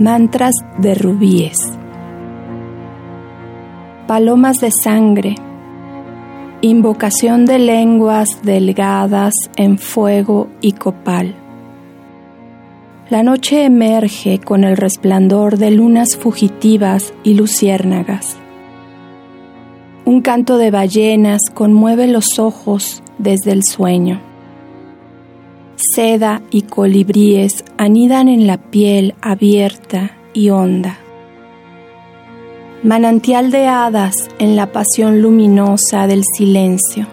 Mantras de rubíes. Palomas de sangre. Invocación de lenguas delgadas en fuego y copal. La noche emerge con el resplandor de lunas fugitivas y luciérnagas. Un canto de ballenas conmueve los ojos desde el sueño seda y colibríes anidan en la piel abierta y honda. Manantial de hadas en la pasión luminosa del silencio.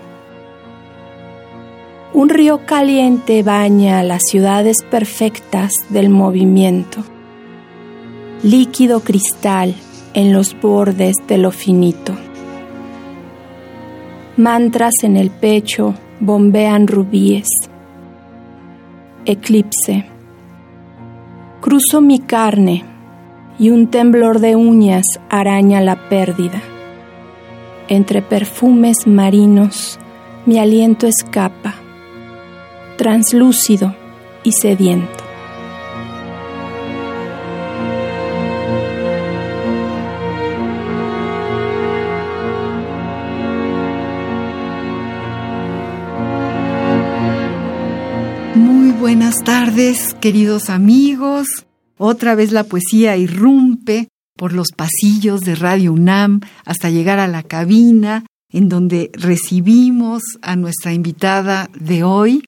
Un río caliente baña las ciudades perfectas del movimiento. Líquido cristal en los bordes de lo finito. Mantras en el pecho bombean rubíes eclipse. Cruzo mi carne y un temblor de uñas araña la pérdida. Entre perfumes marinos mi aliento escapa, translúcido y sediento. Queridos amigos. Otra vez la poesía irrumpe por los pasillos de Radio UNAM hasta llegar a la cabina en donde recibimos a nuestra invitada de hoy.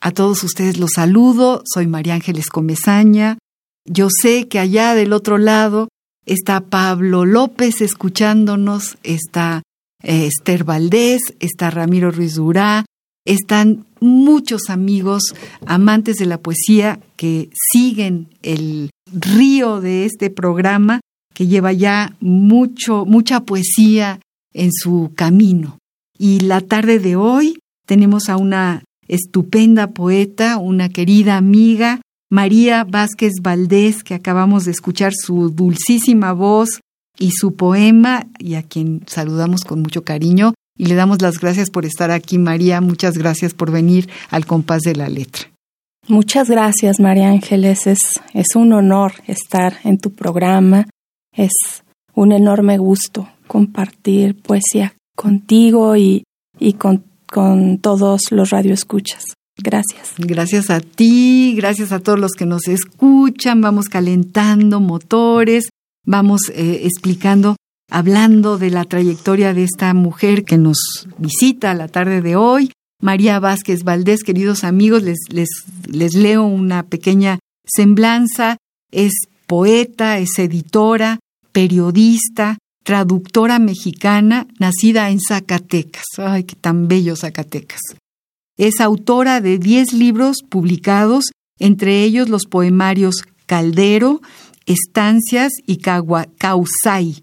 A todos ustedes los saludo, soy María Ángeles Comezaña. Yo sé que allá del otro lado está Pablo López escuchándonos, está eh, Esther Valdés, está Ramiro Ruiz Durá, están muchos amigos amantes de la poesía que siguen el río de este programa que lleva ya mucho mucha poesía en su camino. Y la tarde de hoy tenemos a una estupenda poeta, una querida amiga, María Vázquez Valdés, que acabamos de escuchar su dulcísima voz y su poema, y a quien saludamos con mucho cariño y le damos las gracias por estar aquí, María. Muchas gracias por venir al compás de la letra. Muchas gracias, María Ángeles. Es, es un honor estar en tu programa. Es un enorme gusto compartir poesía contigo y, y con, con todos los radioescuchas. Gracias. Gracias a ti, gracias a todos los que nos escuchan. Vamos calentando motores, vamos eh, explicando hablando de la trayectoria de esta mujer que nos visita la tarde de hoy, María Vázquez Valdés, queridos amigos, les, les, les leo una pequeña semblanza. Es poeta, es editora, periodista, traductora mexicana, nacida en Zacatecas. Ay, qué tan bello Zacatecas. Es autora de 10 libros publicados, entre ellos los poemarios Caldero, Estancias y Causay.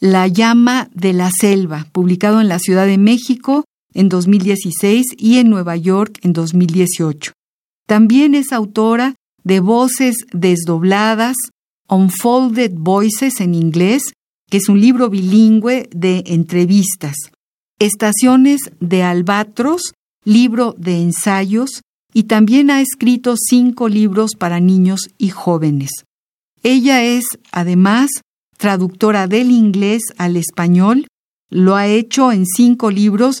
La llama de la selva, publicado en la Ciudad de México en 2016 y en Nueva York en 2018. También es autora de Voces Desdobladas, Unfolded Voices en inglés, que es un libro bilingüe de entrevistas. Estaciones de Albatros, libro de ensayos, y también ha escrito cinco libros para niños y jóvenes. Ella es, además, traductora del inglés al español. Lo ha hecho en cinco libros,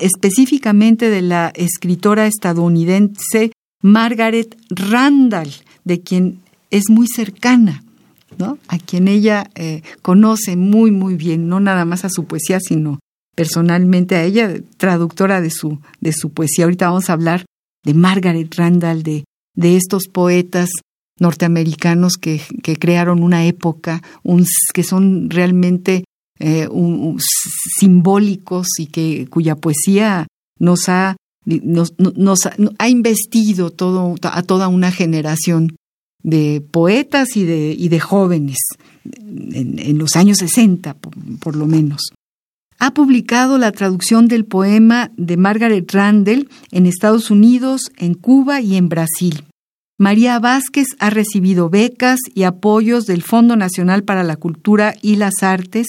específicamente de la escritora estadounidense Margaret Randall, de quien es muy cercana, ¿no? a quien ella eh, conoce muy, muy bien, no nada más a su poesía, sino personalmente a ella, traductora de su, de su poesía. Ahorita vamos a hablar de Margaret Randall, de, de estos poetas norteamericanos que, que crearon una época, un, que son realmente eh, simbólicos y que cuya poesía nos ha, nos, ha, investido todo, a toda una generación de poetas y de, y de jóvenes en, los años 60, por, lo menos. Ha publicado la traducción del poema de Margaret Randall en Estados Unidos, en Cuba y en Brasil. María Vázquez ha recibido becas y apoyos del Fondo Nacional para la Cultura y las Artes,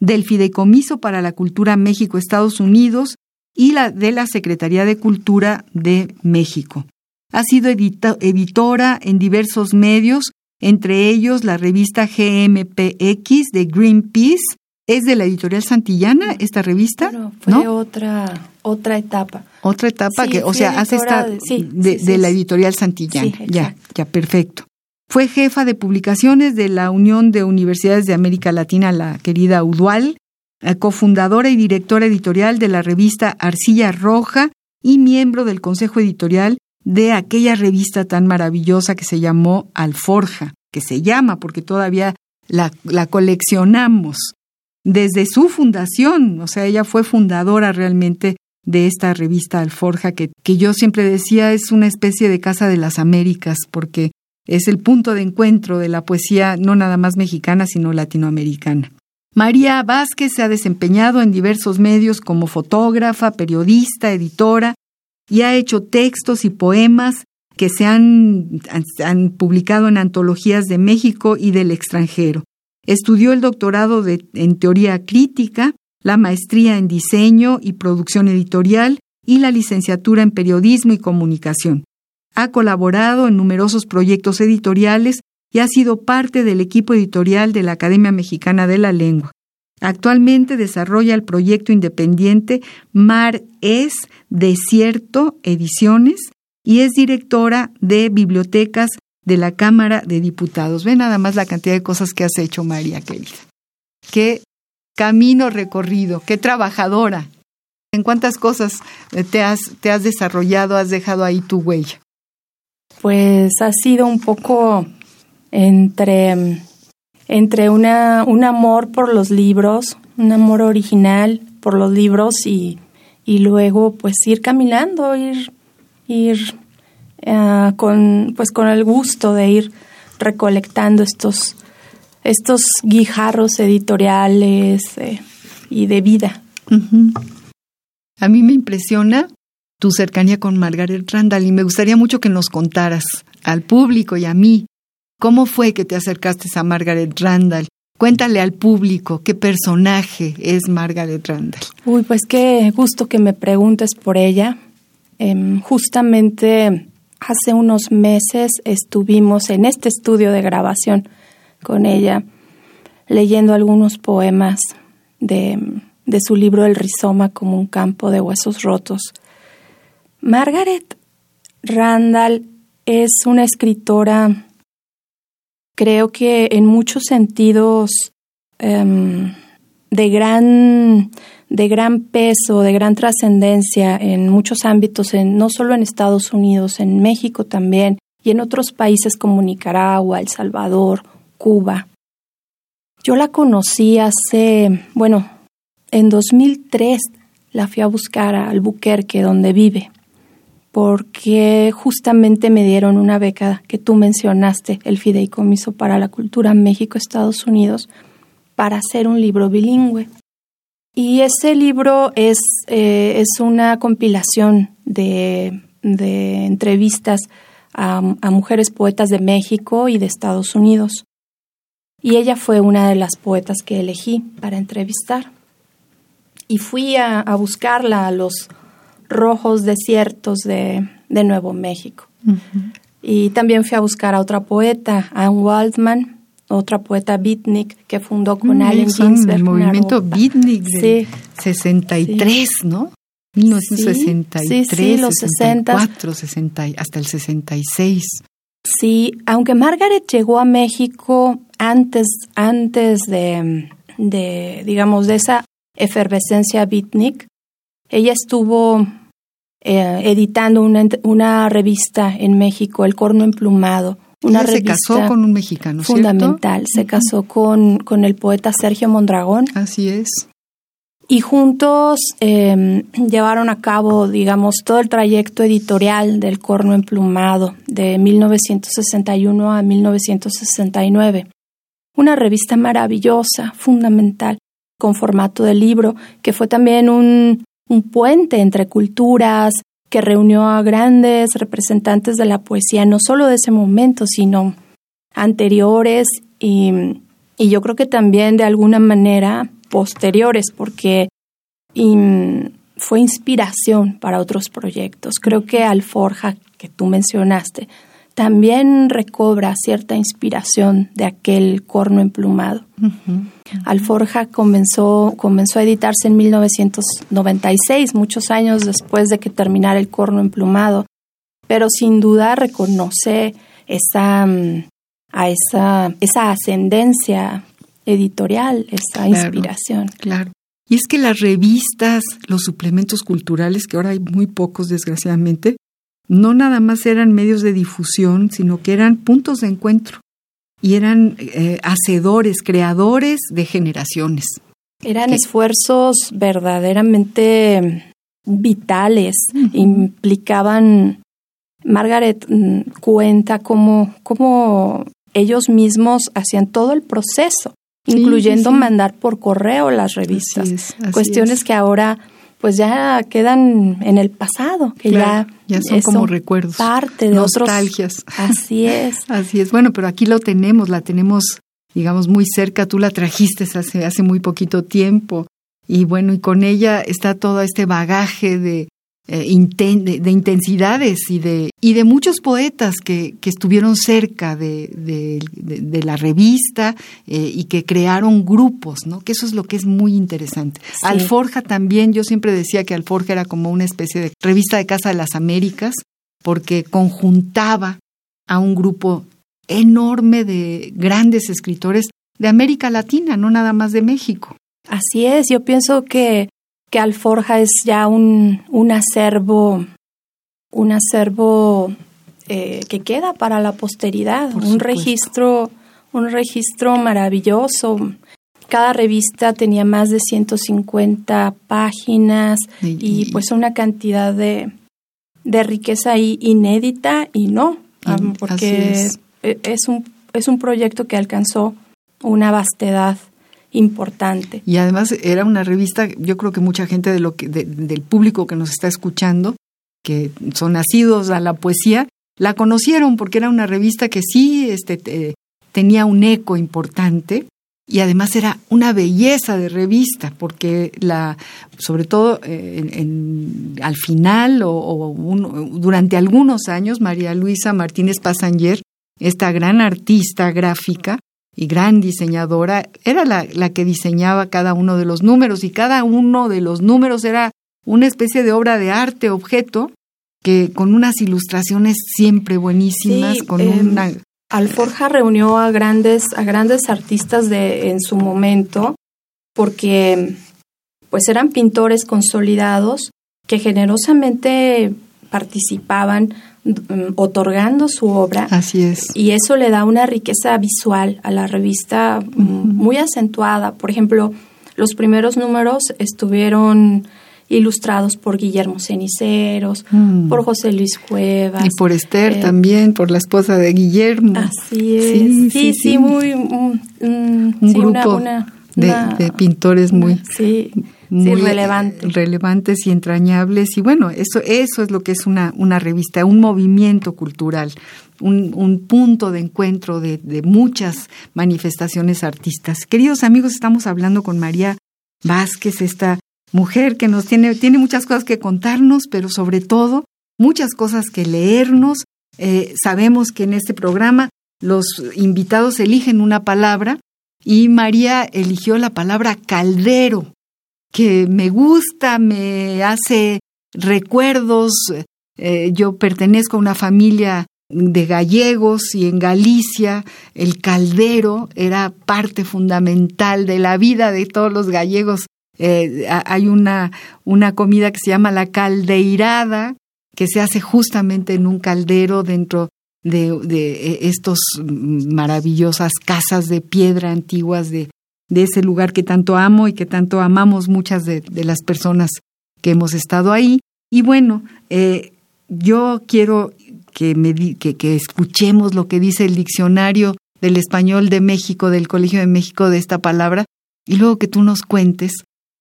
del Fideicomiso para la Cultura México-Estados Unidos y la de la Secretaría de Cultura de México. Ha sido editora en diversos medios, entre ellos la revista GMPX de Greenpeace. ¿Es de la editorial Santillana esta revista? fue otra, otra etapa. Otra etapa que, o sea, hace esta de, la editorial Santillana. ya, ya, perfecto. Fue jefa de publicaciones de la Unión de Universidades de América Latina, la querida UDUAL, eh, cofundadora y directora editorial de la revista Arcilla Roja y miembro del consejo editorial de aquella revista tan maravillosa que se llamó Alforja, que se llama porque todavía la, la coleccionamos desde su fundación, o sea, ella fue fundadora realmente de esta revista Alforja, que, que yo siempre decía es una especie de Casa de las Américas, porque es el punto de encuentro de la poesía no nada más mexicana, sino latinoamericana. María Vázquez se ha desempeñado en diversos medios como fotógrafa, periodista, editora, y ha hecho textos y poemas que se han, han publicado en antologías de México y del extranjero. Estudió el doctorado en teoría crítica, la maestría en diseño y producción editorial y la licenciatura en periodismo y comunicación. Ha colaborado en numerosos proyectos editoriales y ha sido parte del equipo editorial de la Academia Mexicana de la Lengua. Actualmente desarrolla el proyecto independiente Mar es Desierto Ediciones y es directora de bibliotecas de la Cámara de Diputados. Ve nada más la cantidad de cosas que has hecho, María querida. Qué camino recorrido, qué trabajadora. ¿En cuántas cosas te has, te has desarrollado, has dejado ahí tu huella? pues ha sido un poco entre, entre una, un amor por los libros, un amor original por los libros y, y luego pues ir caminando, ir, ir uh, con, pues con el gusto de ir recolectando estos, estos guijarros editoriales eh, y de vida. A mí me impresiona tu cercanía con Margaret Randall y me gustaría mucho que nos contaras al público y a mí cómo fue que te acercaste a Margaret Randall. Cuéntale al público qué personaje es Margaret Randall. Uy, pues qué gusto que me preguntes por ella. Em, justamente hace unos meses estuvimos en este estudio de grabación con ella leyendo algunos poemas de, de su libro El rizoma como un campo de huesos rotos. Margaret Randall es una escritora, creo que en muchos sentidos, em, de, gran, de gran peso, de gran trascendencia en muchos ámbitos, en, no solo en Estados Unidos, en México también, y en otros países como Nicaragua, El Salvador, Cuba. Yo la conocí hace, bueno, en 2003 la fui a buscar a Albuquerque, donde vive porque justamente me dieron una beca que tú mencionaste, el Fideicomiso para la Cultura México-Estados Unidos, para hacer un libro bilingüe. Y ese libro es, eh, es una compilación de, de entrevistas a, a, mujeres poetas de México y de Estados Unidos. Y ella fue una de las poetas que elegí para entrevistar. Y fui a, a buscarla a los rojos desiertos de, de Nuevo México. Y también fui a buscar a otra poeta, Anne Waldman, otra poeta beatnik que fundó con mm, Allen Ginsberg. El movimiento beatnik de 63, ¿no? 1963, sí, sí, los 64, 60, hasta el 66. Sí, aunque Margaret llegó a México antes, antes de, de digamos, de esa efervescencia beatnik, ella estuvo eh, editando una, una, revista en México, El Corno Emplumado, Una se casó con un mexicano, fundamental. Se casó con, con el poeta Sergio Mondragón. Así es. Y juntos em, llevaron a cabo, digamos, todo el trayecto editorial del Corno Emplumado de 1961 a 1969. Una revista maravillosa, fundamental, con formato de libro, que fue también un, un puente entre culturas, que reunió a grandes representantes de la poesía, no solo de ese momento, sino anteriores y, y yo creo que también de alguna manera posteriores, porque fue inspiración para otros proyectos. Creo que Alforja, que tú mencionaste, también recobra cierta inspiración de aquel corno emplumado. Alforja comenzó, comenzó a editarse en 1996, muchos años después de que terminara el corno emplumado, pero sin duda reconoce esa, mm, a esa, esa ascendencia editorial, esa inspiración. Claro. Y es que las revistas, los suplementos culturales, que ahora hay muy pocos desgraciadamente, no nada más eran medios de difusión, sino que eran puntos de encuentro y eran eh, hacedores, creadores de generaciones. Eran esfuerzos verdaderamente vitales, implicaban, Margaret mm, cuenta cómo, cómo ellos mismos hacían todo el proceso incluyendo mandar por correo las revistas. Cuestiones que ahora pues ya quedan en el pasado, que ya, ya son como recuerdos, parte de nostalgias. Así es. Así es. Bueno, pero aquí lo tenemos, la tenemos, digamos, muy cerca. Tú la trajiste hace hace muy poquito tiempo y bueno, y con ella está todo este bagaje de eh, de, intensidades y de, y de muchos poetas que, que estuvieron cerca de, de, la revista eh, y que crearon grupos, ¿no? Que eso es lo que es muy interesante. Alforja también, yo siempre decía que Alforja era como una especie de revista de Casa de las Américas, porque conjuntaba a un grupo enorme de grandes escritores de América Latina, no nada más de México. Así es, yo pienso que que Alforja es ya un, un acervo, un acervo eh, que queda para la posteridad, un registro, un registro maravilloso. Cada revista tenía más de 150 páginas y, pues una cantidad de, de riqueza inédita y no, porque e, es. un, es un proyecto que alcanzó una vastedad importante. Y además era una revista, yo creo que mucha gente de lo que, del público que nos está escuchando, que son nacidos a la poesía, la conocieron porque era una revista que sí este, tenía un eco importante y además era una belleza de revista porque la sobre todo eh, en, al final o, durante algunos años María Luisa Martínez Pasanger esta gran artista gráfica y gran diseñadora, era la, la, que diseñaba cada uno de los números y cada uno de los números era una especie de obra de arte, objeto, que con unas ilustraciones siempre buenísimas, con em, una... Alforja reunió a grandes, a grandes artistas de, en su momento, porque pues eran pintores consolidados que generosamente participaban otorgando su obra. Así es. Y eso le da una riqueza visual a la revista mm, muy acentuada. Por ejemplo, los primeros números estuvieron ilustrados por Guillermo Ceniceros, mm. por José Luis Cuevas. Y por Esther eh, también, por la esposa de Guillermo. Así es. Sí, sí, muy... un grupo de, pintores muy... Sí muy relevantes y entrañables. Y bueno, eso, eso es lo que es una, una revista, un movimiento cultural, un, un punto de encuentro de, de, muchas manifestaciones artistas. Queridos amigos, estamos hablando con María Vázquez, esta mujer que nos tiene, tiene muchas cosas que contarnos, pero sobre todo muchas cosas que leernos. Eh, sabemos que en este programa los invitados eligen una palabra y María eligió la palabra caldero que me gusta, me hace recuerdos. Eh, yo pertenezco a una familia de gallegos y en Galicia el caldero era parte fundamental de la vida de todos los gallegos. Eh, hay una, una comida que se llama la caldeirada, que se hace justamente en un caldero dentro de, de estos maravillosas casas de piedra antiguas de, de ese lugar que tanto amo y que tanto amamos muchas de, las personas que hemos estado ahí. Y bueno, eh, yo quiero que, me que, que escuchemos lo que dice el diccionario del español de México, del Colegio de México, de esta palabra, y luego que tú nos cuentes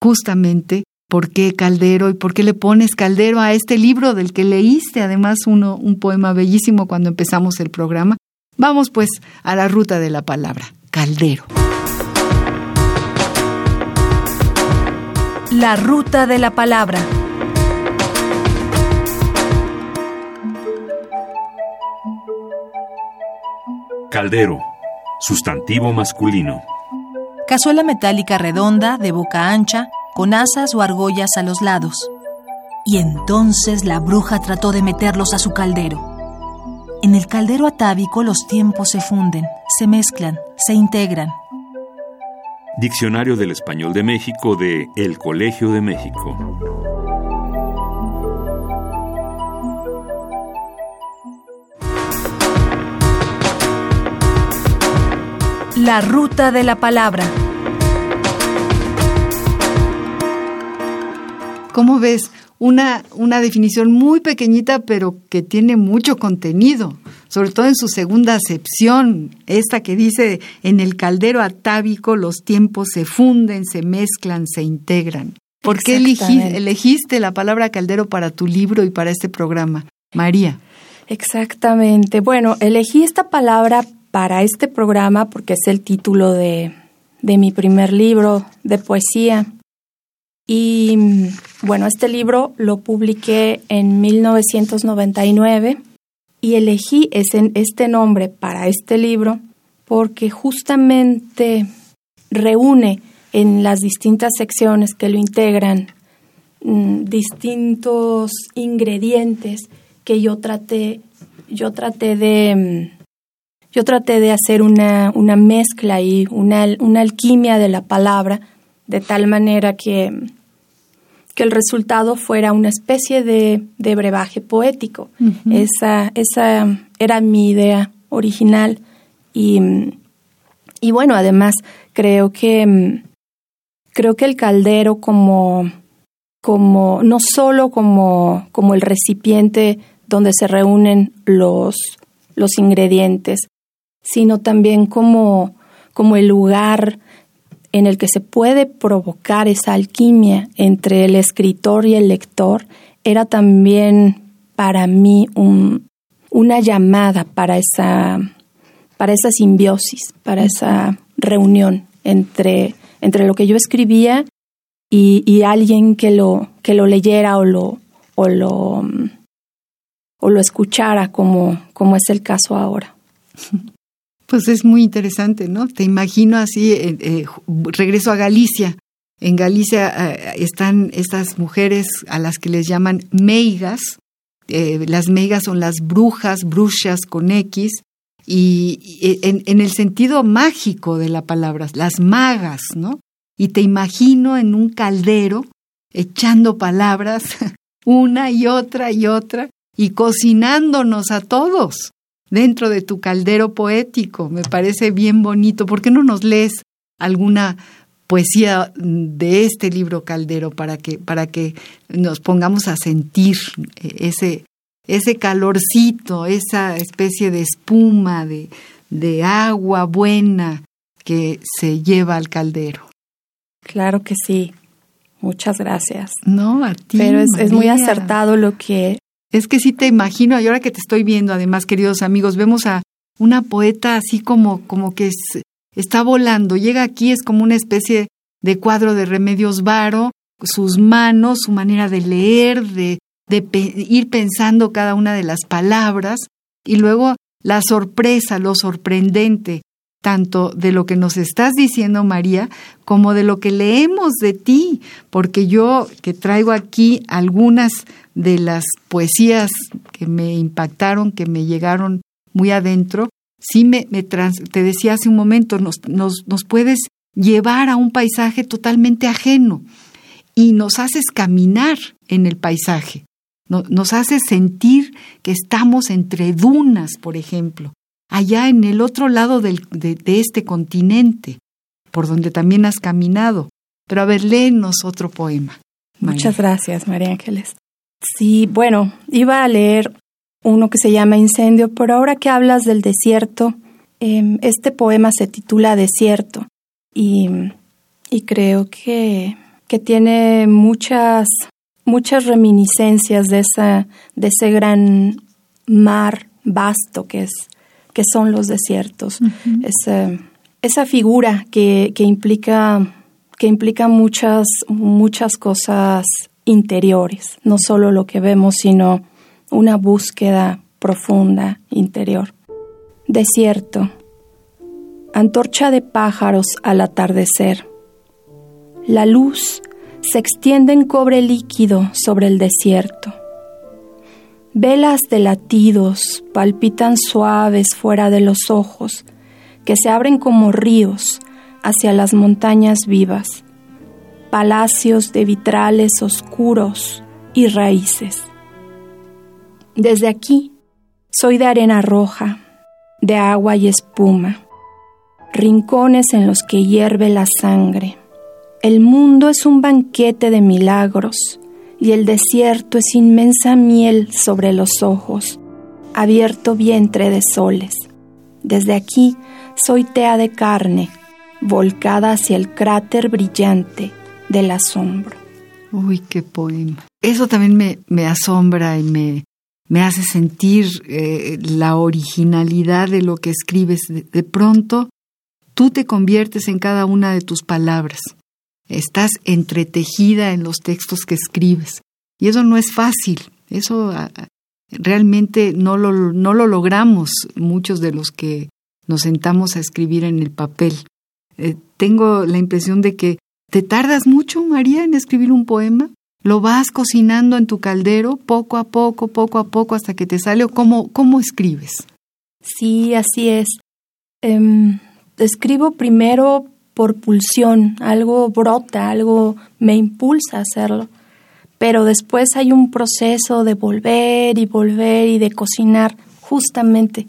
justamente por qué Caldero y por qué le pones Caldero a este libro del que leíste además uno, un poema bellísimo cuando empezamos el programa. Vamos pues a la ruta de la palabra, Caldero. La ruta de la palabra. Caldero, sustantivo masculino. Cazuela metálica redonda, de boca ancha, con asas o argollas a los lados. Y entonces la bruja trató de meterlos a su caldero. En el caldero atávico los tiempos se funden, se mezclan, se integran. Diccionario del Español de México de El Colegio de México. La ruta de la palabra. ¿Cómo ves? Una, una definición muy pequeñita, pero que tiene mucho contenido, sobre todo en su segunda acepción, esta que dice, en el caldero atávico los tiempos se funden, se mezclan, se integran. ¿Por qué elegiste la palabra caldero para tu libro y para este programa? María. Exactamente. Bueno, elegí esta palabra para este programa porque es el título de, de mi primer libro de poesía. Y bueno, este libro lo publiqué en 1999 y elegí ese, este nombre para este libro porque justamente reúne en las distintas secciones que lo integran mm, distintos ingredientes que yo traté, yo traté de, mm, yo traté de hacer una, una mezcla y una, una alquimia de la palabra de tal manera que, que el resultado fuera una especie de, de brebaje poético. esa, esa era mi idea original y, y bueno, además creo que, creo que el caldero como, como no solo como, como el recipiente donde se reúnen los, los ingredientes, sino también como, como el lugar en el que se puede provocar esa alquimia entre el escritor y el lector, era también para mí un, una llamada para esa, para esa simbiosis, para esa reunión entre, entre lo que yo escribía y, y alguien que lo, que lo leyera o lo, o lo, o lo escuchara como, como es el caso ahora. Pues es muy interesante, ¿no? Te imagino así, eh, eh, regreso a Galicia. En Galicia eh, están estas mujeres a las que les llaman meigas. las meigas son las brujas, brujas con X, y, en, en, el sentido mágico de la palabra, las magas, ¿no? Y te imagino en un caldero echando palabras una y otra y otra y cocinándonos a todos dentro de tu caldero poético. Me parece bien bonito. ¿Por qué no nos lees alguna poesía de este libro Caldero para que, para que nos pongamos a sentir ese, ese calorcito, esa especie de espuma, de, de agua buena que se lleva al caldero? Claro que sí. Muchas gracias. No, a ti. Pero es, es, muy acertado lo que, es que sí te imagino, y ahora que te estoy viendo, además, queridos amigos, vemos a una poeta así como, como que está volando. Llega aquí, es como una especie de cuadro de Remedios Varo, sus manos, su manera de leer, de, de ir pensando cada una de las palabras, y luego la sorpresa, lo sorprendente, tanto de lo que nos estás diciendo, María, como de lo que leemos de ti, porque yo que traigo aquí algunas de las poesías que me impactaron, que me llegaron muy adentro, sí me, te decía hace un momento, nos, nos, puedes llevar a un paisaje totalmente ajeno y nos haces caminar en el paisaje. nos hace sentir que estamos entre dunas, por ejemplo, allá en el otro lado de, este continente, por donde también has caminado. Pero a ver, léenos otro poema. Muchas gracias, María Ángeles. Sí, bueno, iba a leer uno que se llama Incendio, pero ahora que hablas del desierto, em, este poema se titula Desierto y, y creo que, que tiene muchas muchas reminiscencias de, esa, de ese gran mar vasto que, es, que son los desiertos. esa, figura que, que, implica, que implica muchas, muchas cosas interiores, no solo lo que vemos, sino una búsqueda profunda interior. Desierto. Antorcha de pájaros al atardecer. La luz se extiende en cobre líquido sobre el desierto. Velas de latidos palpitan suaves fuera de los ojos, que se abren como ríos hacia las montañas vivas, palacios de vitrales oscuros y raíces. Desde aquí soy de arena roja, de agua y espuma, rincones en los que hierve la sangre el mundo es un banquete de milagros y el desierto es inmensa miel sobre los ojos, abierto vientre de soles. Desde aquí soy tea de carne, volcada hacia el cráter brillante del asombro. Uy, qué poema. Eso también me, me asombra y me, me hace sentir eh, la originalidad de lo que escribes. de pronto, tú te conviertes en cada una de tus palabras estás entretejida en los textos que escribes. Y eso no es fácil, eso realmente no lo, no lo logramos muchos de los que nos sentamos a escribir en el papel. Eh, tengo la impresión de que te tardas mucho, María, en escribir un poema. Lo vas cocinando en tu caldero poco a poco, poco a poco, hasta que te sale. ¿Cómo, cómo escribes? Sí, así es. Em, escribo primero por pulsión, algo brota, algo me impulsa a hacerlo. Pero después hay un proceso de volver y volver y de cocinar justamente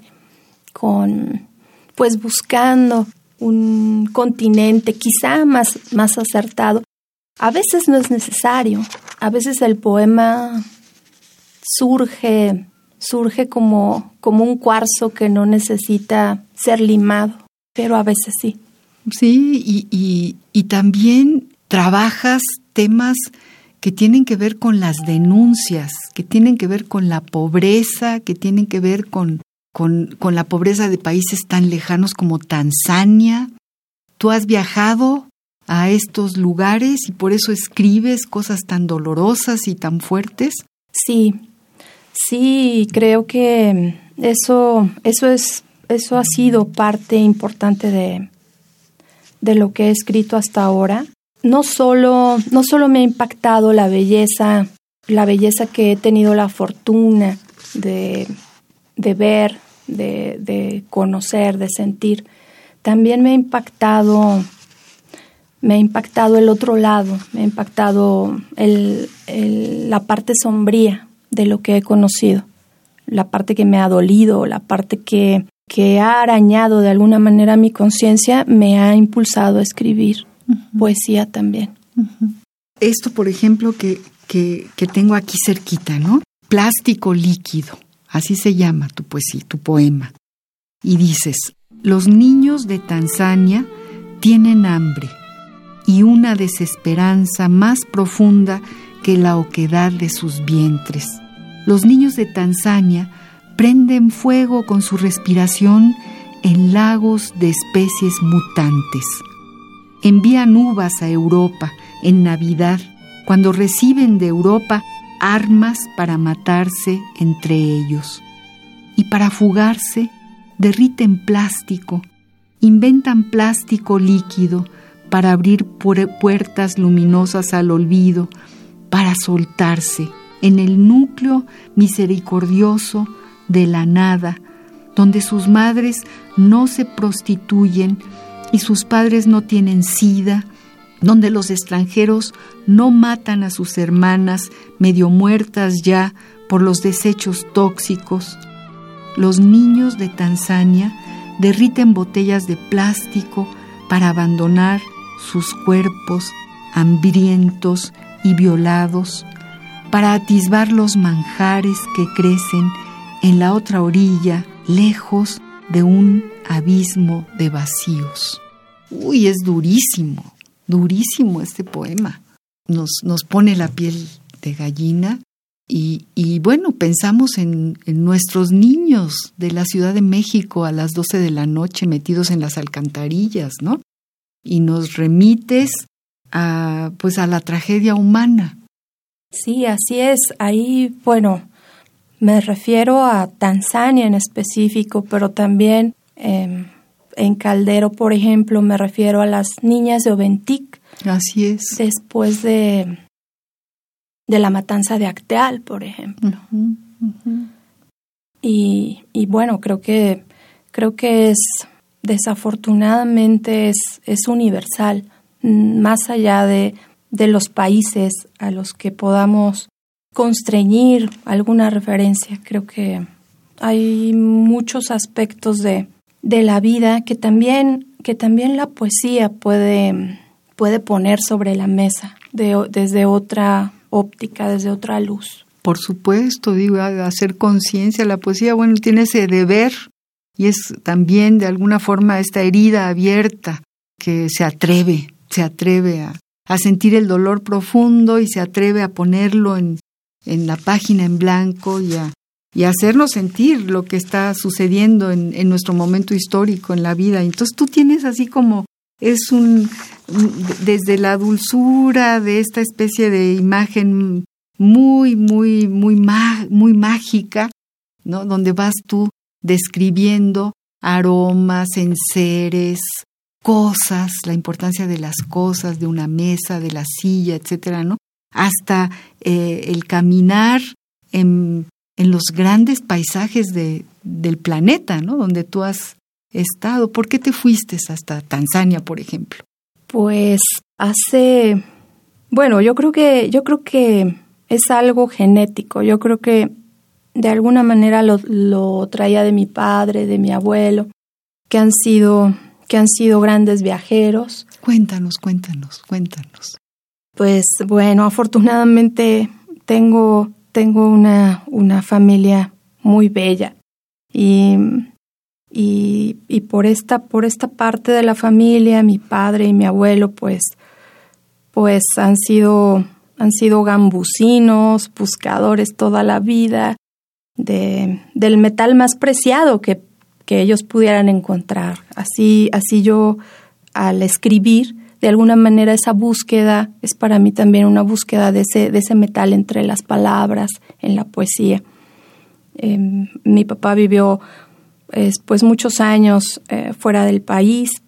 con, pues buscando un continente quizá más, más acertado. A veces no es necesario, a veces el poema surge, surge como, como un cuarzo que no necesita ser limado, pero a veces sí. Sí, y, y, también trabajas temas que tienen que ver con las denuncias, que tienen que ver con la pobreza, que tienen que ver con, con, con, la pobreza de países tan lejanos como Tanzania. Tú has viajado a estos lugares y por eso escribes cosas tan dolorosas y tan fuertes. Sí, sí, creo que eso, eso es, eso ha sido parte importante de, de lo que he escrito hasta ahora. No solo, no solo me ha impactado la belleza, la belleza que he tenido la fortuna de, de ver, de, de, conocer, de sentir, también me ha impactado, me ha impactado el otro lado, me ha impactado el, la parte sombría de lo que he conocido, la parte que me ha dolido, la parte que que ha arañado de alguna manera mi conciencia, me ha impulsado a escribir poesía también. Esto, por ejemplo, que, que, que, tengo aquí cerquita, ¿no? Plástico líquido, así se llama tu poesía, tu poema. Y dices, los niños de Tanzania tienen hambre y una desesperanza más profunda que la oquedad de sus vientres. Los niños de Tanzania prenden fuego con su respiración en lagos de especies mutantes. Envían uvas a Europa en Navidad, cuando reciben de Europa armas para matarse entre ellos. Y para fugarse, derriten plástico, inventan plástico líquido para abrir puertas luminosas al olvido, para soltarse en el núcleo misericordioso de la nada, donde sus madres no se prostituyen y sus padres no tienen sida, donde los extranjeros no matan a sus hermanas medio muertas ya por los desechos tóxicos. Los niños de Tanzania derriten botellas de plástico para abandonar sus cuerpos hambrientos y violados, para atisbar los manjares que crecen en la otra orilla, lejos de un abismo de vacíos. Uy, es durísimo, durísimo este poema. Nos, nos pone la piel de gallina y, y bueno, pensamos en, en, nuestros niños de la Ciudad de México a las 12 de la noche metidos en las alcantarillas, ¿no? Y nos remites a, pues a la tragedia humana. Sí, así es. Ahí, bueno, me refiero a Tanzania en específico, pero también eh, en Caldero, por ejemplo, me refiero a las niñas de Oventic. Así es. Después de, de la matanza de Acteal, por ejemplo. Y, y, bueno, creo que, creo que es, desafortunadamente, es, es universal, más allá de, de los países a los que podamos constreñir alguna referencia. Creo que hay muchos aspectos de, de la vida que también, que también la poesía puede, puede poner sobre la mesa de, desde otra óptica, desde otra luz. Por supuesto, digo, hacer conciencia, la poesía, bueno, tiene ese deber y es también de alguna forma esta herida abierta que se atreve, se atreve a, a sentir el dolor profundo y se atreve a ponerlo en, en la página en blanco y a, y hacernos sentir lo que está sucediendo en, en, nuestro momento histórico en la vida. Entonces tú tienes así como es un desde la dulzura de esta especie de imagen muy muy muy muy mágica, ¿no? Donde vas tú describiendo aromas, enseres, cosas, la importancia de las cosas, de una mesa, de la silla, etcétera, ¿no? Hasta eh, el caminar en, en, los grandes paisajes de, del planeta, ¿no? Donde tú has estado. ¿Por qué te fuiste hasta Tanzania, por ejemplo? Pues hace, bueno, yo creo que, yo creo que es algo genético. Yo creo que de alguna manera lo, lo traía de mi padre, de mi abuelo, que han sido que han sido grandes viajeros. Cuéntanos, cuéntanos, cuéntanos. Pues bueno, afortunadamente tengo, tengo una, una familia muy bella y, y, y, por, esta, por esta parte de la familia, mi padre y mi abuelo, pues, pues han sido, han sido gambusinos, buscadores toda la vida de, del metal más preciado que que ellos pudieran encontrar. Así, así yo al escribir, de alguna manera esa búsqueda es para mí también una búsqueda de ese, de ese metal entre las palabras, en la poesía. Em, mi papá vivió pues muchos años eh, fuera del país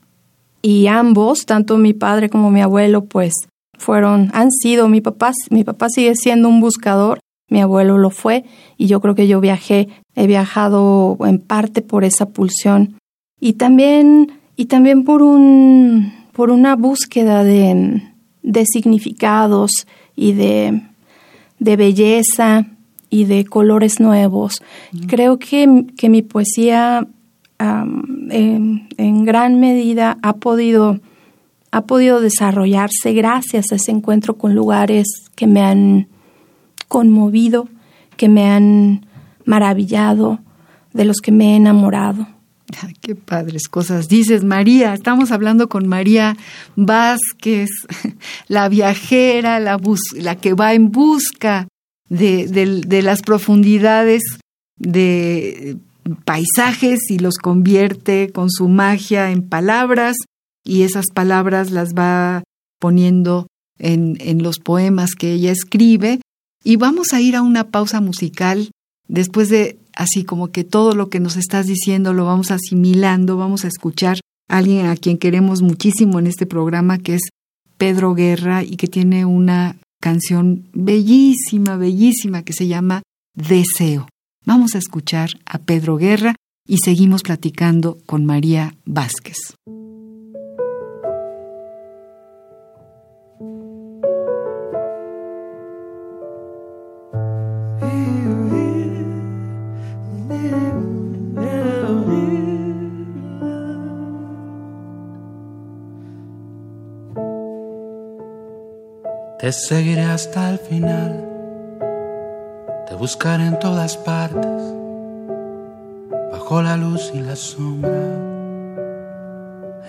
y ambos, tanto mi padre como mi abuelo, pues fueron, han sido, mi papá, mi papá sigue siendo un buscador, mi abuelo lo fue y yo creo que yo viajé He viajado en parte por esa pulsión y también, y también por, un, por una búsqueda de, de significados y de, de, belleza y de colores nuevos. Creo que, que, mi poesía en, en, gran medida ha podido, ha podido desarrollarse gracias a ese encuentro con lugares que me han conmovido, que me han maravillado, de los que me he enamorado. Qué padres cosas dices, María. Estamos hablando con María Vázquez, la viajera, la, la que va en busca de, de las profundidades de paisajes y los convierte con su magia en palabras y esas palabras las va poniendo en, en los poemas que ella escribe. Y vamos a ir a una pausa musical Después de así como que todo lo que nos estás diciendo lo vamos asimilando, vamos a escuchar a alguien a quien queremos muchísimo en este programa, que es Pedro Guerra y que tiene una canción bellísima, bellísima que se llama Deseo. Vamos a escuchar a Pedro Guerra y seguimos platicando con María Vázquez. Te seguiré hasta el final, te buscaré en todas partes, bajo la luz y la sombra,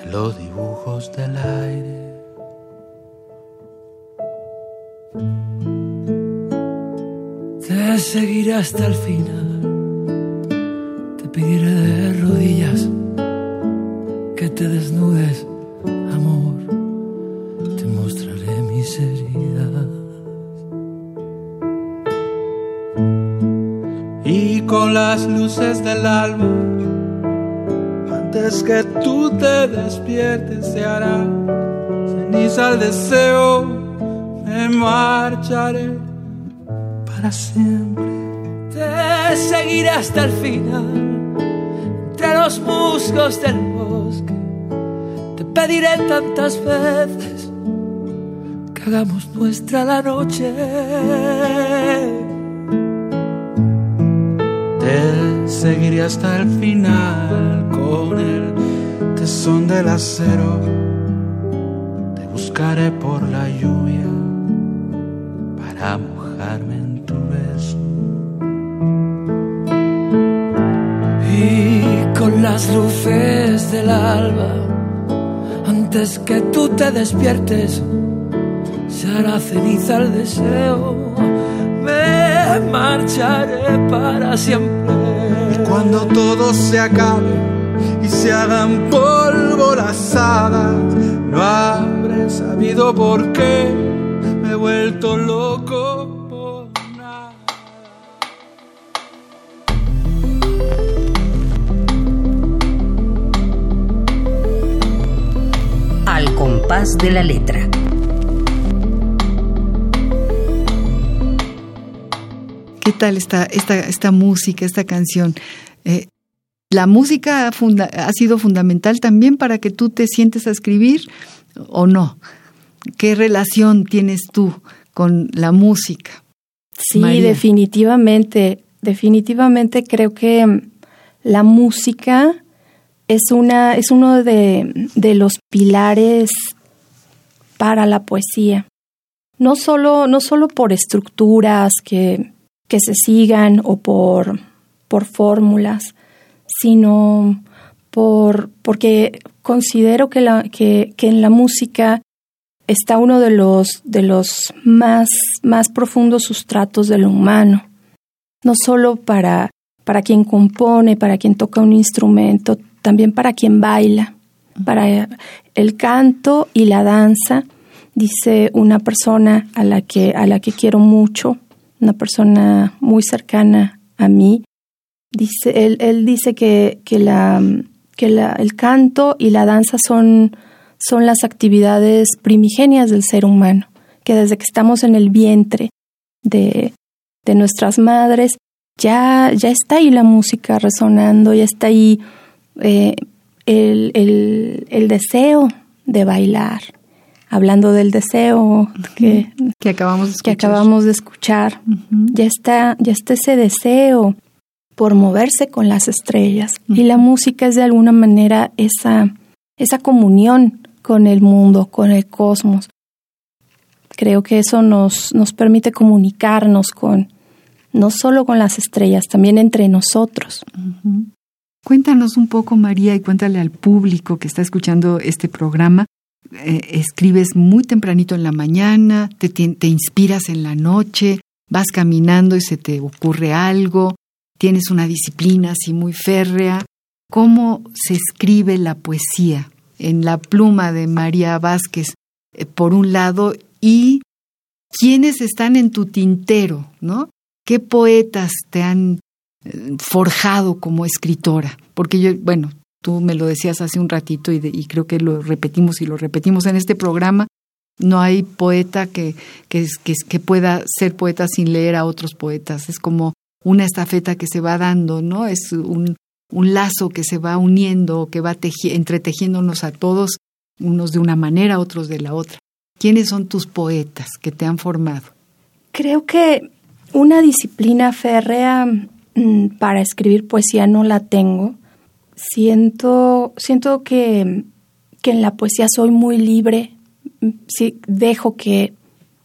en los dibujos del aire. Te seguiré hasta el final, te pediré de rodillas que te desnudes, amor, te mostraré mis con las luces del alma, antes que tú te despiertes, se hará ceniza el deseo, me marcharé para siempre. Te seguiré hasta el final, entre los musgos del bosque. Te pediré tantas veces que hagamos nuestra la noche. Te seguiré hasta el final con el tesón del acero. Te buscaré por la lluvia para mojarme en tu beso. Y con las luces del alba, antes que tú te despiertes, se hará ceniza el deseo. Me marcharé para siempre. Y cuando todo se acabe y se hagan polvo las hadas, no habré sabido por qué me he vuelto loco por nada. Al compás de la letra. ¿Qué tal esta, esta, esta música, esta canción? Eh, ¿La música funda- ha sido fundamental también para que tú te sientes a escribir o no? ¿Qué relación tienes tú con la música? Sí, María. definitivamente, definitivamente creo que mm, la música es una, es uno de, de los pilares para la poesía. No solo, no solo por estructuras que, que se sigan o por, por fórmulas, sino por, porque considero que, la, que, que en la música está uno de los, de los más, más profundos sustratos de lo humano. No solo para, para quien compone, para quien toca un instrumento, también para quien baila, para el canto y la danza, dice una persona a la que, a la que quiero mucho, una persona muy cercana a mí. Dice, él, él dice que, que, la, que la, el canto y la danza son, son las actividades primigenias del ser humano, que desde que estamos en el vientre de, de nuestras madres, ya, ya está ahí la música resonando, ya está ahí eh, el, el, el deseo de bailar. Hablando del deseo que, Que acabamos de que escuchar. acabamos de escuchar, ya está, ya está ese deseo por moverse con las estrellas. Y la música es de alguna manera esa, esa comunión con el mundo, con el cosmos. Creo que eso nos, nos permite comunicarnos con, no solo con las estrellas, también entre nosotros. Cuéntanos un poco, María, y cuéntale al público que está escuchando este programa. Eh, escribes muy tempranito en la mañana, te, te inspiras en la noche, vas caminando y se te ocurre algo, tienes una disciplina así muy férrea. ¿Cómo se escribe la poesía en la pluma de María Vázquez, eh, por un lado, y quiénes están en tu tintero, ¿no? ¿Qué poetas te han eh, forjado como escritora? Porque yo, bueno, tú me lo decías hace un ratito y, creo que lo repetimos y lo repetimos en este programa. No hay poeta que, que, pueda ser poeta sin leer a otros poetas. Es como una estafeta que se va dando, ¿no? Es un, un lazo que se va uniendo, que va teji- entretejiéndonos a todos, unos de una manera, otros de la otra. ¿Quiénes son tus poetas que te han formado? Creo que una disciplina férrea mm, para escribir poesía no la tengo. Siento, siento que, que en la poesía soy muy libre. Sí, dejo que,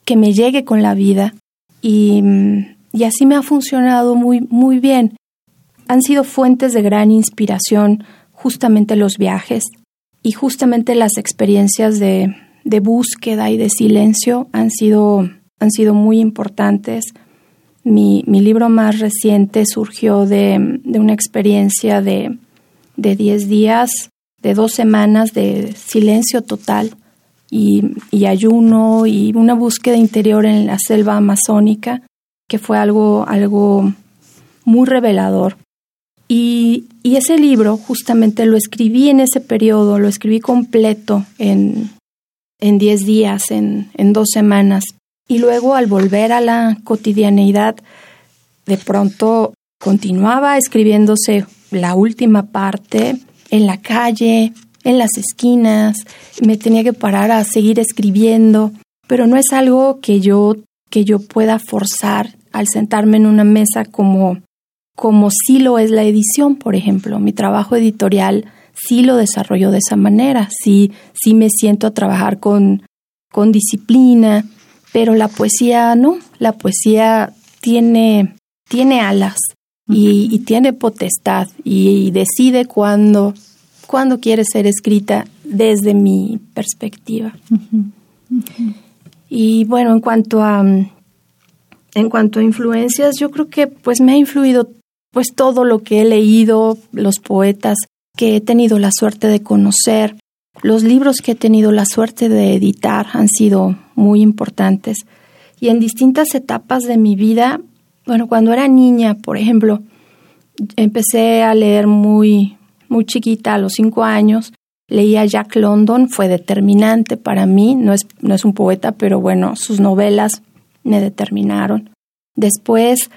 que me llegue con la vida y, y así me ha funcionado muy, muy bien. Han sido fuentes de gran inspiración justamente los viajes y justamente las experiencias de, de búsqueda y de silencio han sido, han sido muy importantes. Mi, mi libro más reciente surgió de, de una experiencia de, de 10 días, de dos semanas de silencio total y, ayuno y una búsqueda interior en la selva amazónica, que fue algo, algo muy revelador. Y, y ese libro justamente lo escribí en ese periodo, lo escribí completo en, en 10 días, en, en dos semanas. Y luego al volver a la cotidianeidad, de pronto continuaba escribiéndose la última parte en la calle, en las esquinas, me tenía que parar a seguir escribiendo, pero no es algo que yo que yo pueda forzar al sentarme en una mesa como como sí lo es la edición, por ejemplo, mi trabajo editorial sí lo desarrollo de esa manera, sí sí me siento a trabajar con con disciplina, pero la poesía no, la poesía tiene tiene alas y, y tiene potestad y, y decide cuándo cuándo quiere ser escrita desde mi perspectiva. Uh -huh. Uh -huh. Y bueno, en cuanto a en cuanto a influencias, yo creo que pues me ha influido pues todo lo que he leído, los poetas que he tenido la suerte de conocer, los libros que he tenido la suerte de editar han sido muy importantes. Y en distintas etapas de mi vida, bueno, cuando era niña, por ejemplo, empecé a leer muy muy chiquita, a los cinco años, leía Jack London, fue determinante para mí, no es, no es un poeta, pero bueno, sus novelas me determinaron. Después,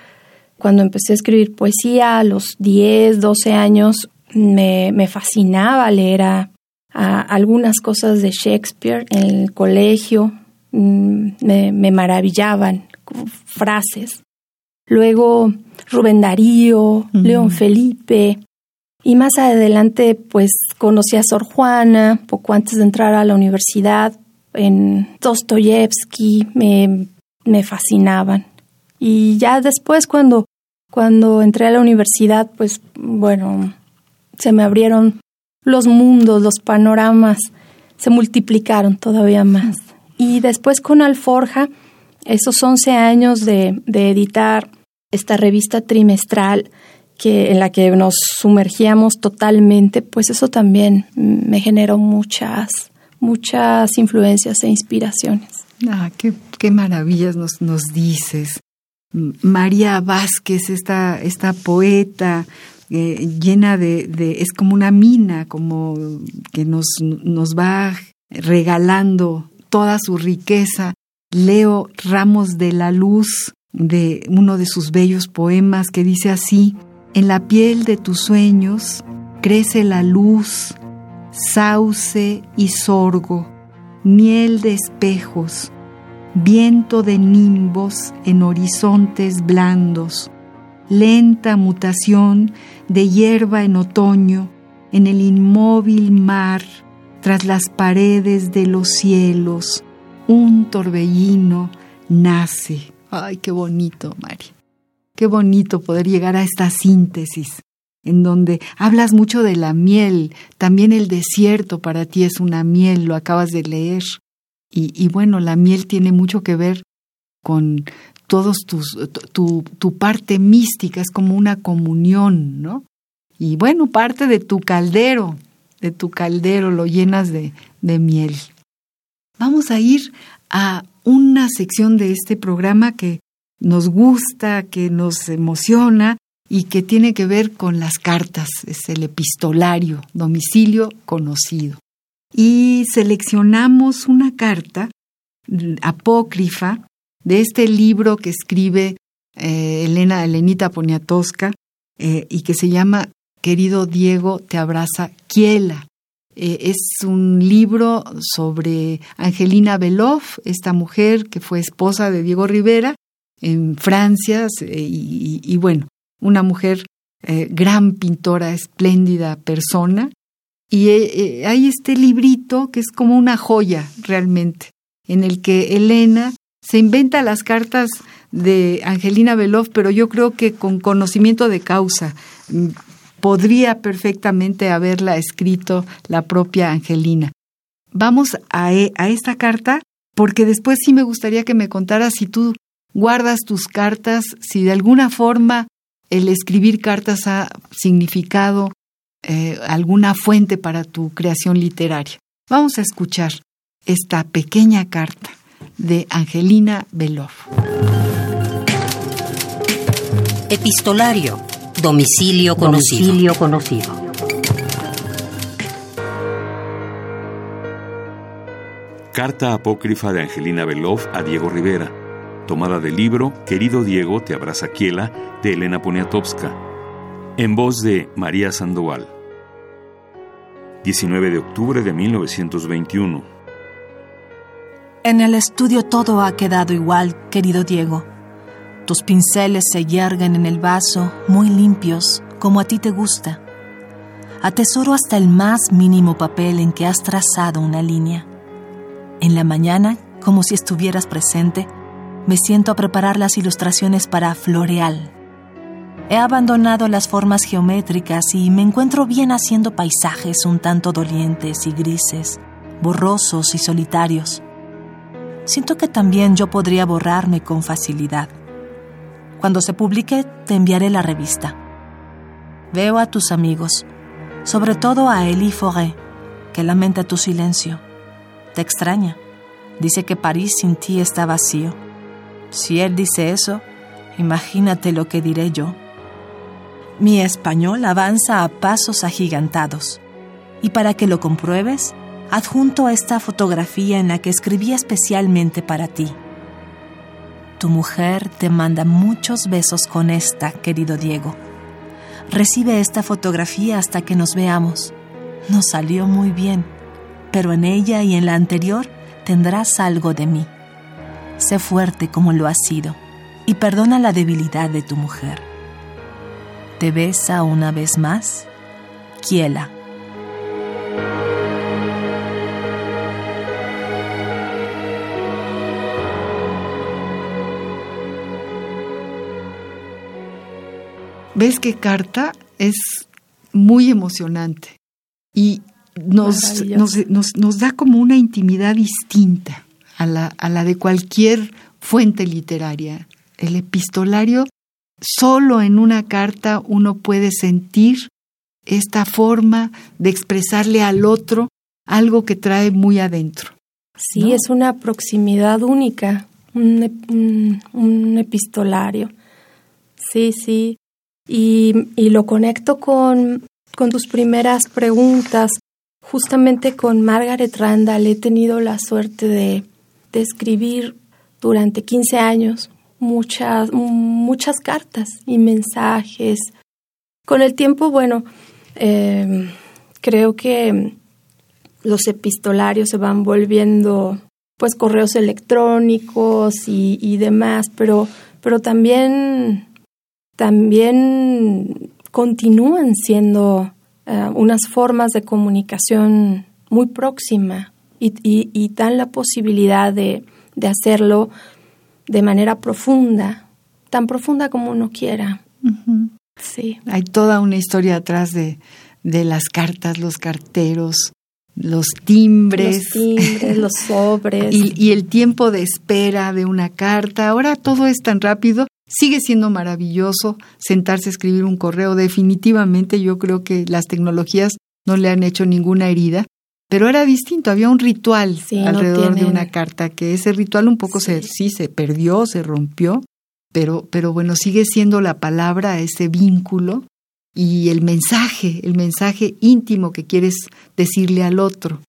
cuando empecé a escribir poesía, a los 10, 12 años, me, me fascinaba leer a, algunas cosas de Shakespeare en el colegio, mm, me, me maravillaban frases. Luego Rubén Darío, uh -huh. León Felipe, y más adelante, pues conocí a Sor Juana, poco antes de entrar a la universidad, en Dostoyevsky, me, me fascinaban. Y ya después, cuando, cuando entré a la universidad, pues bueno, se me abrieron los mundos, los panoramas, se multiplicaron todavía más. Y después con Alforja, esos 11 años de, de editar esta revista trimestral, que en la que nos sumergíamos totalmente, pues eso también me generó muchas, muchas influencias e inspiraciones. Ah, qué, qué maravillas nos, nos dices. María Vázquez, esta, esta poeta eh, llena de, de, es como una mina, como que nos, nos va regalando toda su riqueza. Leo Ramos de la Luz de uno de sus bellos poemas que dice así, en la piel de tus sueños crece la luz, sauce y sorgo, miel de espejos, viento de nimbos en horizontes blandos, lenta mutación de hierba en otoño en el inmóvil mar, tras las paredes de los cielos, un torbellino nace. Ay, qué bonito, María. Qué bonito poder llegar a esta síntesis en donde hablas mucho de la miel, también el desierto para ti es una miel, lo acabas de leer. Y, y bueno, la miel tiene mucho que ver con todos tus, tu, tu parte mística, es como una comunión, ¿no? Y bueno, parte de tu caldero, de tu caldero lo llenas de, de miel. Vamos a ir a una sección de este programa que nos gusta, que nos emociona y que tiene que ver con las cartas, es el epistolario, domicilio conocido. Y seleccionamos una carta apócrifa de este libro que escribe eh, Elena Elenita Poniatowska eh, y que se llama Querido Diego, te abraza Kiela. Eh, es un libro sobre Angelina Beloff, esta mujer que fue esposa de Diego Rivera en Francia y, bueno, una mujer eh, gran pintora, espléndida persona. Y eh, hay este librito que es como una joya realmente, en el que Elena se inventa las cartas de Angelina Beloff, pero yo creo que con conocimiento de causa mm, podría perfectamente haberla escrito la propia Angelina. Vamos a, e, a esta carta porque después sí me gustaría que me contaras si tú guardas tus cartas, si de alguna forma el escribir cartas ha significado eh, alguna fuente para tu creación literaria. Vamos a escuchar esta pequeña carta de Angelina Beloff. Epistolario. Domicilio conocido. Domicilio conocido. Carta apócrifa de Angelina Beloff a Diego Rivera, tomada del libro Querido Diego, te abraza Kiela, de Elena Poniatowska, en voz de María Sandoval. 19 de octubre de 1921. En el estudio todo ha quedado igual, querido Diego. Tus pinceles se yerguen en el vaso, muy limpios, como a ti te gusta. Atesoro hasta el más mínimo papel en que has trazado una línea. En la mañana, como si estuvieras presente, me siento a preparar las ilustraciones para Floreal. He abandonado las formas geométricas y me encuentro bien haciendo paisajes un tanto dolientes y grises, borrosos y solitarios. Siento que también yo podría borrarme con facilidad. Cuando se publique, te enviaré la revista. Veo a tus amigos, sobre todo a Elie Forêt, que lamenta tu silencio. Te extraña. Dice que París sin ti está vacío. Si él dice eso, imagínate lo que diré yo. Mi español avanza a pasos agigantados. Y para que lo compruebes, adjunto esta fotografía en la que escribí especialmente para ti. Tu mujer te manda muchos besos con esta, querido Diego. Recibe esta fotografía hasta que nos veamos. Nos salió muy bien pero en ella y en la anterior tendrás algo de mí. Sé fuerte como lo has sido y perdona la debilidad de tu mujer. Te besa una vez más, Kiela. ¿Ves qué carta? Es muy emocionante. Y nos, nos, nos, da como una intimidad distinta a la, a la de cualquier fuente literaria. El epistolario, solo en una carta uno puede sentir esta forma de expresarle al otro algo que trae muy adentro. Sí, es una proximidad única, un, un, epistolario. Sí, sí. Y, y lo conecto con, con tus primeras preguntas, Justamente con Margaret Randall he tenido la suerte de, escribir durante 15 años muchas, muchas cartas y mensajes. Con el tiempo, bueno, em, creo que los epistolarios se van volviendo pues correos electrónicos y, y demás, pero, pero también, también continúan siendo eh, unas formas de comunicación muy próxima y, y, dan la posibilidad de, de, hacerlo de manera profunda, tan profunda como uno quiera. Sí. Hay toda una historia atrás de, de las cartas, los carteros, los timbres, los, los sobres. y, y, el tiempo de espera de una carta. Ahora todo es tan rápido Sigue siendo maravilloso sentarse a escribir un correo. Definitivamente yo creo que las tecnologías no le han hecho ninguna herida, pero era distinto, había un ritual alrededor de una carta, que ese ritual un poco se, sí se perdió, se rompió, pero, pero bueno, sigue siendo la palabra, ese vínculo y el mensaje, el mensaje íntimo que quieres decirle al otro.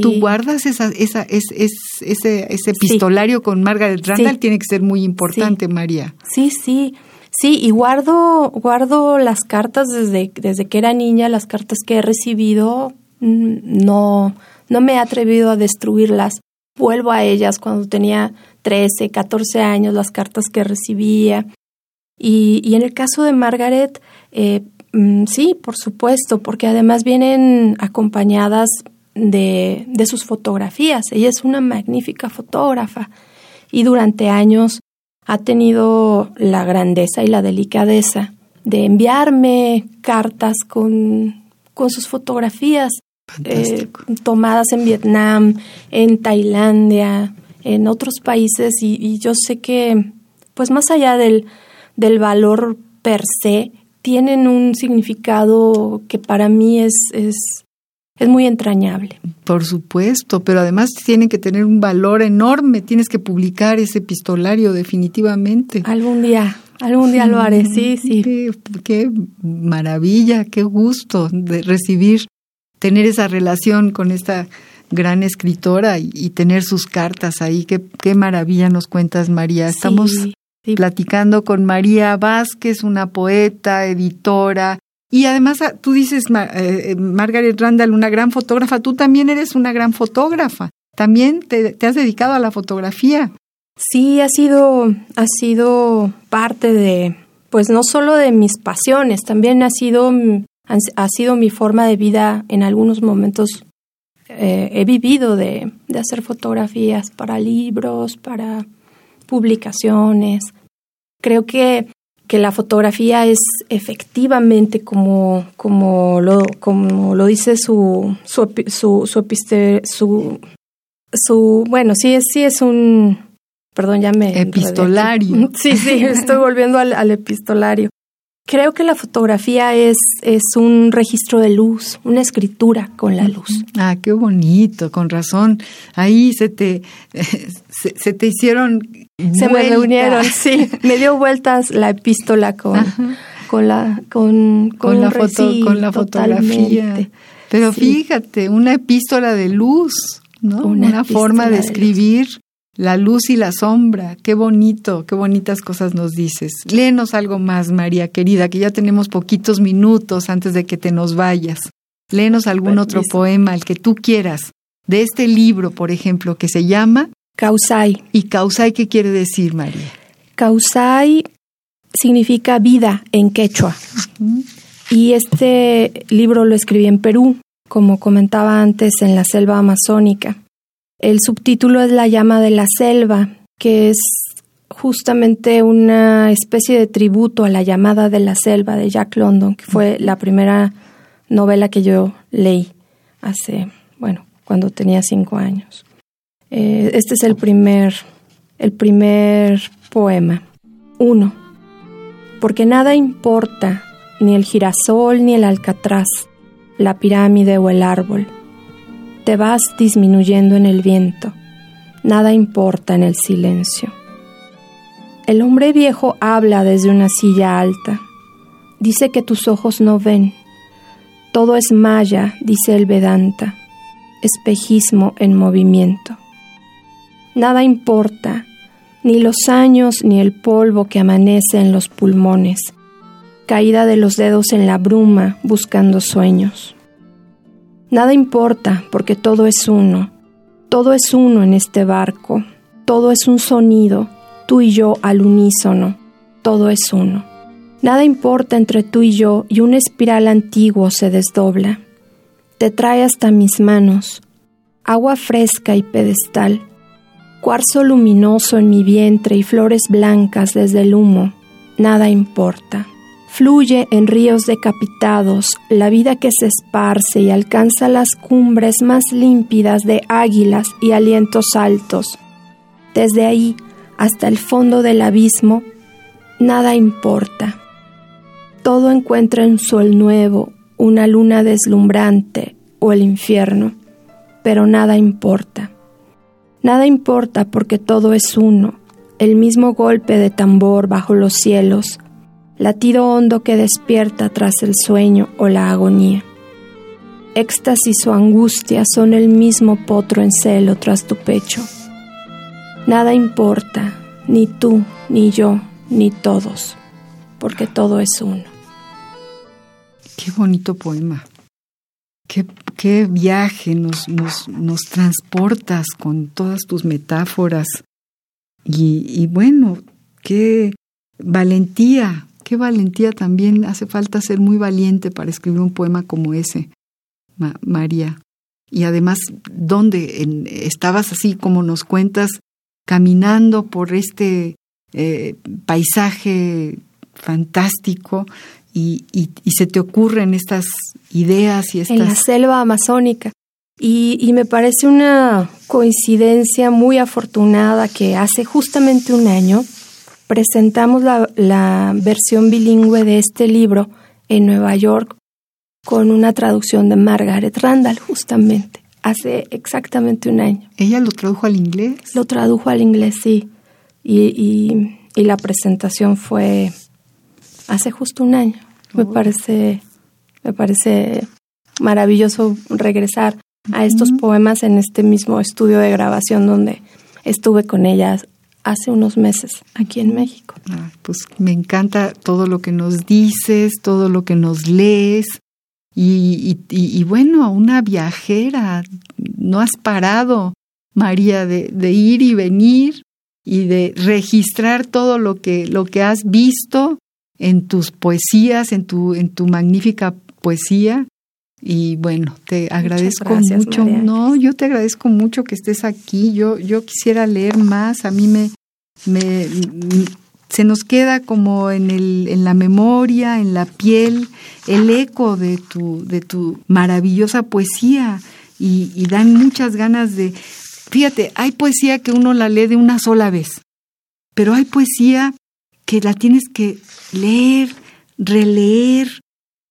Tú guardas esa, esa, es, ese, ese epistolario con Margaret Randall, tiene que ser muy importante, María. Sí, sí. Sí, y guardo, guardo las cartas desde, desde que era niña, las cartas que he recibido, mm, no, no me he atrevido a destruirlas. Vuelvo a ellas cuando tenía 13, 14 años, las cartas que recibía. Y, y en el caso de Margaret, eh, mm, sí, por supuesto, porque además vienen acompañadas de, de sus fotografías. Ella es una magnífica fotógrafa y durante años ha tenido la grandeza y la delicadeza de enviarme cartas con, con sus fotografías eh, tomadas en Vietnam, en Tailandia, en otros países y, yo sé que, pues más allá del, del valor per se, tienen un significado que para mí es, es, es muy entrañable. Por supuesto, pero además tienen que tener un valor enorme. Tienes que publicar ese epistolario definitivamente. Algún día, algún día lo haré, sí, sí. Qué, qué, maravilla, qué gusto de recibir, tener esa relación con esta gran escritora y, tener sus cartas ahí. Qué, qué maravilla nos cuentas, María. Estamos platicando con María Vázquez, una poeta, editora. Y además ah, tú dices, eh, eh, Margaret Randall, una gran fotógrafa, tú también eres una gran fotógrafa, también te, has dedicado a la fotografía. Sí, ha sido, ha sido parte de, pues no solo de mis pasiones, también ha sido, ha sido mi forma de vida en algunos momentos. Eh, he vivido de, de hacer fotografías para libros, para publicaciones. Creo que, que la fotografía es efectivamente como, como, lo, como lo dice su, su, su, su, su, bueno, sí, sí es un, perdón, ya me... Epistolario. Sí, sí, estoy volviendo al, al epistolario. Creo que la fotografía es, es un registro de luz, una escritura con la luz. Ah, qué bonito, con razón. Ahí se te, se, te hicieron. Se me reunieron, sí. Me dio vueltas la epístola con, con la, con, con, la foto, con la fotografía. Pero fíjate, una epístola de luz, ¿no? Una, forma de escribir la luz y la sombra, qué bonito, qué bonitas cosas nos dices. Léenos algo más, María querida, que ya tenemos poquitos minutos antes de que te nos vayas. Léenos algún otro poema, el que tú quieras, de este libro, por ejemplo, que se llama Causai. ¿Y Causai qué quiere decir, María? Causai significa vida en quechua. Y este libro lo escribí en Perú, como comentaba antes, en la selva amazónica. El subtítulo es La llama de la selva, que es justamente una especie de tributo a la llamada de la selva de Jack London, que fue la primera novela que yo leí hace, bueno, cuando tenía cinco años. Eh, este es el primer, el primer poema. Uno. Porque nada importa, ni el girasol ni el alcatraz, la pirámide o el árbol te vas disminuyendo en el viento. Nada importa en el silencio. El hombre viejo habla desde una silla alta. Dice que tus ojos no ven. Todo es maya, dice el Vedanta, espejismo en movimiento. Nada importa, ni los años ni el polvo que amanece en los pulmones, caída de los dedos en la bruma buscando sueños. Nada importa porque todo es uno, todo es uno en este barco, todo es un sonido, tú y yo al unísono, todo es uno. Nada importa entre tú y yo y un espiral antiguo se desdobla. Te trae hasta mis manos, agua fresca y pedestal, cuarzo luminoso en mi vientre y flores blancas desde el humo, nada importa. Fluye en ríos decapitados la vida que se esparce y alcanza las cumbres más límpidas de águilas y alientos altos. Desde ahí hasta el fondo del abismo, nada importa. Todo encuentra un sol nuevo, una luna deslumbrante o el infierno, pero nada importa. Nada importa porque todo es uno, el mismo golpe de tambor bajo los cielos, latido hondo que despierta tras el sueño o la agonía. Éxtasis o angustia son el mismo potro en celo tras tu pecho. Nada importa, ni tú, ni yo, ni todos, porque todo es uno. Qué bonito poema. Qué, qué viaje nos, nos, nos, transportas con todas tus metáforas. Y, y bueno, qué valentía Qué valentía también, hace falta ser muy valiente para escribir un poema como ese, María. Y además, ¿dónde estabas así como nos cuentas caminando por este eh, paisaje fantástico y, se te ocurren estas ideas y estas... En la selva amazónica. Y, me parece una coincidencia muy afortunada que hace justamente un año presentamos la, la versión bilingüe de este libro en Nueva York con una traducción de Margaret Randall, justamente, hace exactamente un año. ¿Ella lo tradujo al inglés? Lo tradujo al inglés, sí. Y, y, la presentación fue hace justo un año. Me oh. parece, me parece maravilloso regresar a estos poemas en este mismo estudio de grabación donde estuve con ellas hace unos meses aquí en México. pues me encanta todo lo que nos dices, todo lo que nos lees. Y, y, bueno, una viajera, no has parado, María, de, de, ir y venir y de registrar todo lo que, lo que has visto en tus poesías, en tu, en tu magnífica poesía. Y bueno, te agradezco mucho. No, yo te agradezco mucho que estés aquí. Yo, yo quisiera leer más. A mí me, me, se nos queda como en, el, en la memoria, en la piel, el eco de tu, de tu maravillosa poesía. Y, dan muchas ganas de... Fíjate, hay poesía que uno la lee de una sola vez, pero hay poesía que la tienes que leer, releer,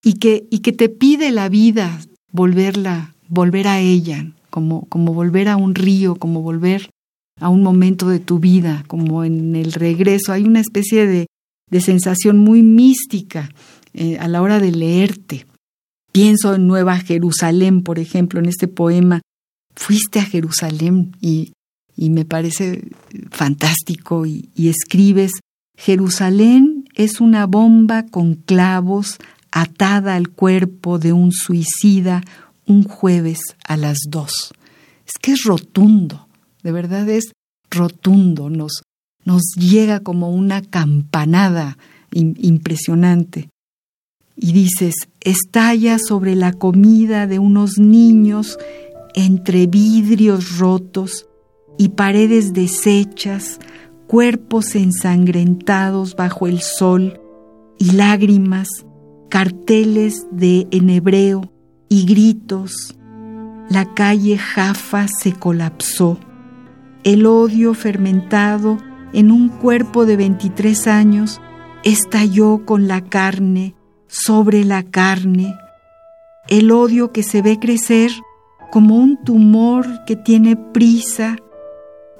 y que, y que te pide la vida volverla, volver a ella, como volver a un río, como volver a un momento de tu vida, como en el regreso. Hay una especie de, sensación muy mística eh, a la hora de leerte. Pienso en Nueva Jerusalén, por ejemplo, en este poema. Fuiste a Jerusalén y, me parece fantástico y escribes, Jerusalén es una bomba con clavos atada al cuerpo de un suicida un jueves a las dos. Es que es rotundo, de verdad es rotundo, nos, nos llega como una campanada impresionante. Y dices, estalla sobre la comida de unos niños entre vidrios rotos y paredes deshechas, cuerpos ensangrentados bajo el sol y lágrimas carteles de en hebreo y gritos. La calle Jaffa se colapsó. El odio fermentado en un cuerpo de 23 años estalló con la carne sobre la carne. El odio que se ve crecer como un tumor que tiene prisa.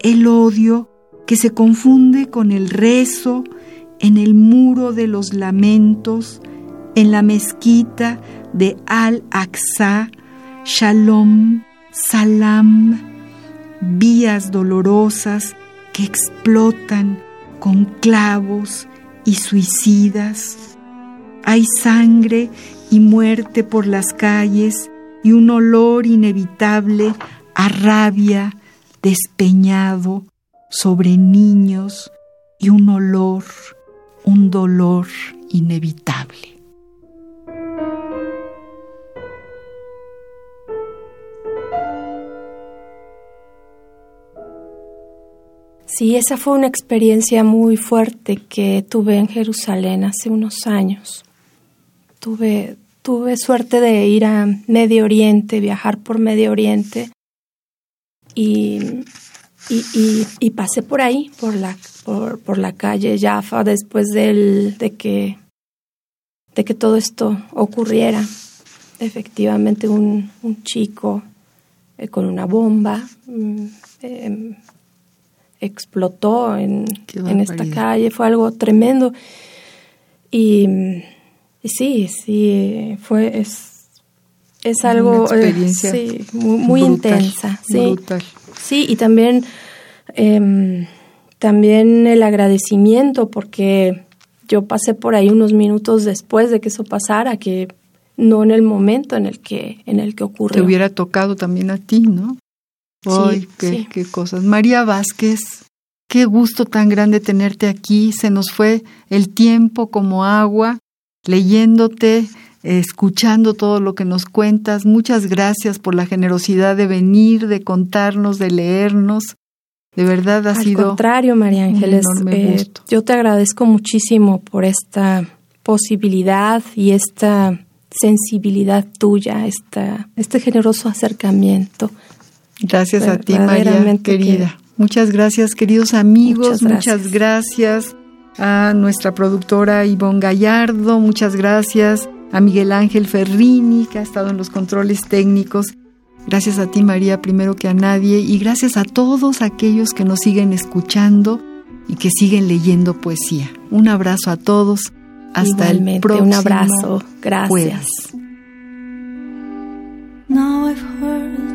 El odio que se confunde con el rezo en el muro de los lamentos en la mezquita de Al-Aqsa, Shalom, Salam, vías dolorosas que explotan con clavos y suicidas. Hay sangre y muerte por las calles y un olor inevitable a rabia despeñado sobre niños y un olor, un dolor inevitable. Sí, esa fue una experiencia muy fuerte que tuve en Jerusalén hace unos años. Tuve, tuve suerte de ir a Medio Oriente, viajar por Medio Oriente y, y, pasé por ahí, por la, por, la calle Jaffa después del, de, que, de que todo esto ocurriera. Efectivamente, un, un chico eh, con una bomba mm, em, explotó en, en esta calle, fue algo tremendo. Y, sí, sí, fue, es, es algo eh, sí, muy, intensa. Sí, sí, y también, em, también el agradecimiento porque yo pasé por ahí unos minutos después de que eso pasara, que no en el momento en el que, en el que ocurrió. Te hubiera tocado también a ti, ¿no? Ay, qué, qué cosas. María Vázquez, qué gusto tan grande tenerte aquí. Se nos fue el tiempo como agua, leyéndote, escuchando todo lo que nos cuentas. Muchas gracias por la generosidad de venir, de contarnos, de leernos. De verdad ha Al sido. contrario, María Ángeles, eh, yo te agradezco muchísimo por esta posibilidad y esta sensibilidad tuya, esta, este generoso acercamiento. Gracias a ti, María, querida. Muchas gracias, queridos amigos. Muchas Muchas gracias. a nuestra productora Ivonne Gallardo. Muchas gracias a Miguel Ángel Ferrini, que ha estado en los controles técnicos. Gracias a ti, María, primero que a nadie. Y gracias a todos aquellos que nos siguen escuchando y que siguen leyendo poesía. Un abrazo a todos. Hasta el próximo un abrazo. Gracias. jueves. Now I've heard